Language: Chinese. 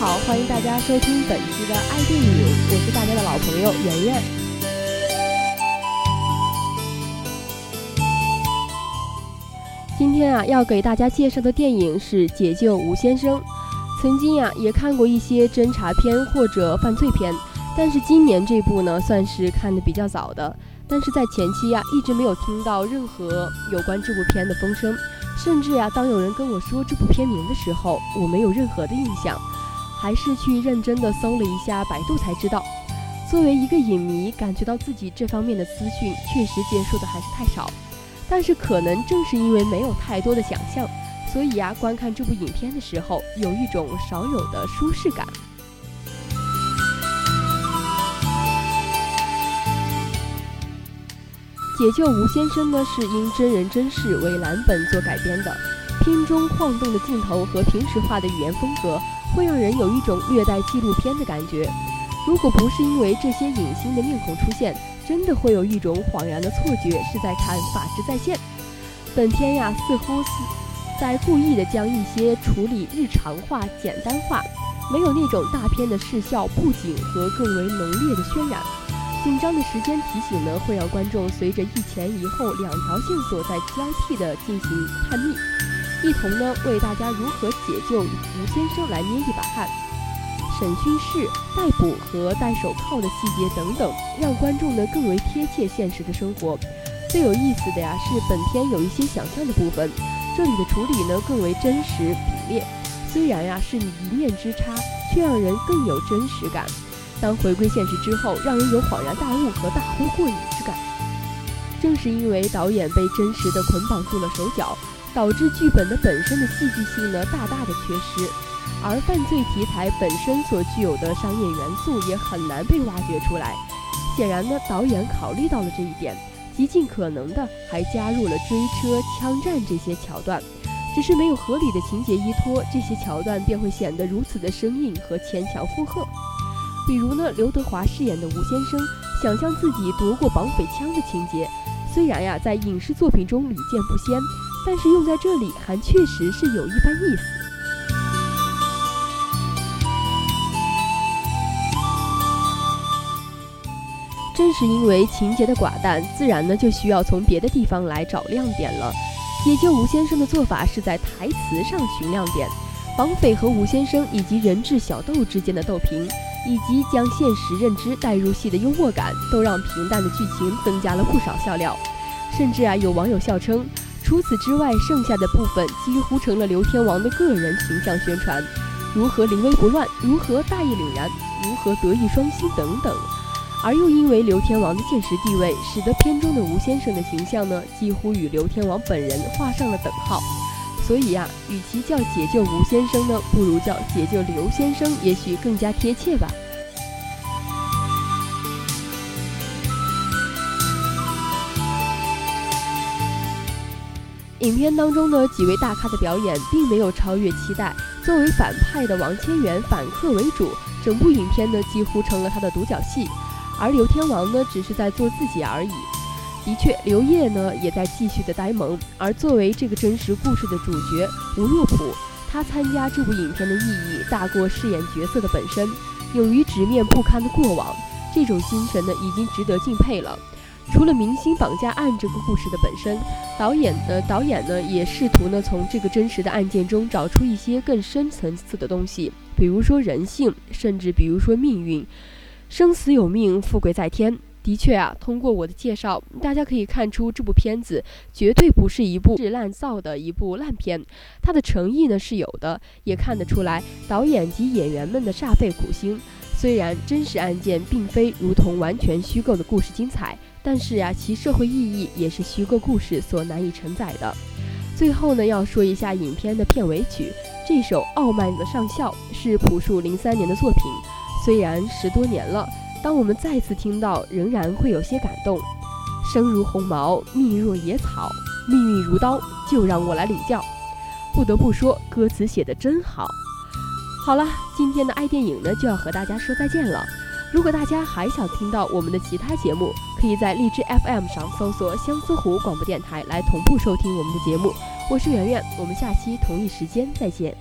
好，欢迎大家收听本期的爱电影，我是大家的老朋友圆圆。今天啊，要给大家介绍的电影是《解救吴先生》。曾经呀，也看过一些侦查片或者犯罪片，但是今年这部呢，算是看的比较早的。但是在前期呀，一直没有听到任何有关这部片的风声，甚至呀，当有人跟我说这部片名的时候，我没有任何的印象。还是去认真的搜了一下百度才知道，作为一个影迷，感觉到自己这方面的资讯确实接触的还是太少。但是可能正是因为没有太多的想象，所以呀，观看这部影片的时候有一种少有的舒适感。解救吴先生呢，是因真人真事为蓝本做改编的，片中晃动的镜头和平时化的语言风格。会让人有一种略带纪录片的感觉。如果不是因为这些影星的面孔出现，真的会有一种恍然的错觉，是在看《法制在线》。本片呀，似乎是在故意的将一些处理日常化、简单化，没有那种大片的视效、布景和更为浓烈的渲染。紧张的时间提醒呢，会让观众随着一前一后两条线索在交替的进行探秘。一同呢为大家如何解救吴先生来捏一把汗，审讯室、逮捕和戴手铐的细节等等，让观众呢更为贴切现实的生活。最有意思的呀是本片有一些想象的部分，这里的处理呢更为真实笔烈。虽然呀是一念之差，却让人更有真实感。当回归现实之后，让人有恍然大悟和大呼过瘾之感。正是因为导演被真实的捆绑住了手脚。导致剧本的本身的戏剧性呢大大的缺失，而犯罪题材本身所具有的商业元素也很难被挖掘出来。显然呢，导演考虑到了这一点，极尽可能的还加入了追车、枪战这些桥段，只是没有合理的情节依托，这些桥段便会显得如此的生硬和牵强附和。比如呢，刘德华饰演的吴先生想象自己夺过绑匪枪的情节，虽然呀在影视作品中屡见不鲜。但是用在这里还确实是有一番意思。正是因为情节的寡淡，自然呢就需要从别的地方来找亮点了。解救吴先生的做法是在台词上寻亮点，绑匪和吴先生以及人质小豆之间的斗平，以及将现实认知带入戏的幽默感，都让平淡的剧情增加了不少笑料。甚至啊，有网友笑称。除此之外，剩下的部分几乎成了刘天王的个人形象宣传，如何临危不乱，如何大义凛然，如何德艺双馨等等。而又因为刘天王的现实地位，使得片中的吴先生的形象呢，几乎与刘天王本人画上了等号。所以呀，与其叫解救吴先生呢，不如叫解救刘先生，也许更加贴切吧。影片当中呢，几位大咖的表演并没有超越期待。作为反派的王千源反客为主，整部影片呢几乎成了他的独角戏。而刘天王呢，只是在做自己而已。的确，刘烨呢也在继续的呆萌。而作为这个真实故事的主角吴若甫，他参加这部影片的意义大过饰演角色的本身。勇于直面不堪的过往，这种精神呢，已经值得敬佩了。除了明星绑架案这个故事的本身，导演呢，导演呢也试图呢从这个真实的案件中找出一些更深层次的东西，比如说人性，甚至比如说命运，生死有命，富贵在天。的确啊，通过我的介绍，大家可以看出这部片子绝对不是一部是烂造的一部烂片，它的诚意呢是有的，也看得出来导演及演员们的煞费苦心。虽然真实案件并非如同完全虚构的故事精彩。但是呀，其社会意义也是虚构故事所难以承载的。最后呢，要说一下影片的片尾曲，这首《傲慢的上校》是朴树零三年的作品，虽然十多年了，当我们再次听到，仍然会有些感动。生如鸿毛，命若野草，命运如刀，就让我来领教。不得不说，歌词写得真好。好了，今天的爱电影呢就要和大家说再见了。如果大家还想听到我们的其他节目，可以在荔枝 FM 上搜索相思湖广播电台来同步收听我们的节目。我是圆圆，我们下期同一时间再见。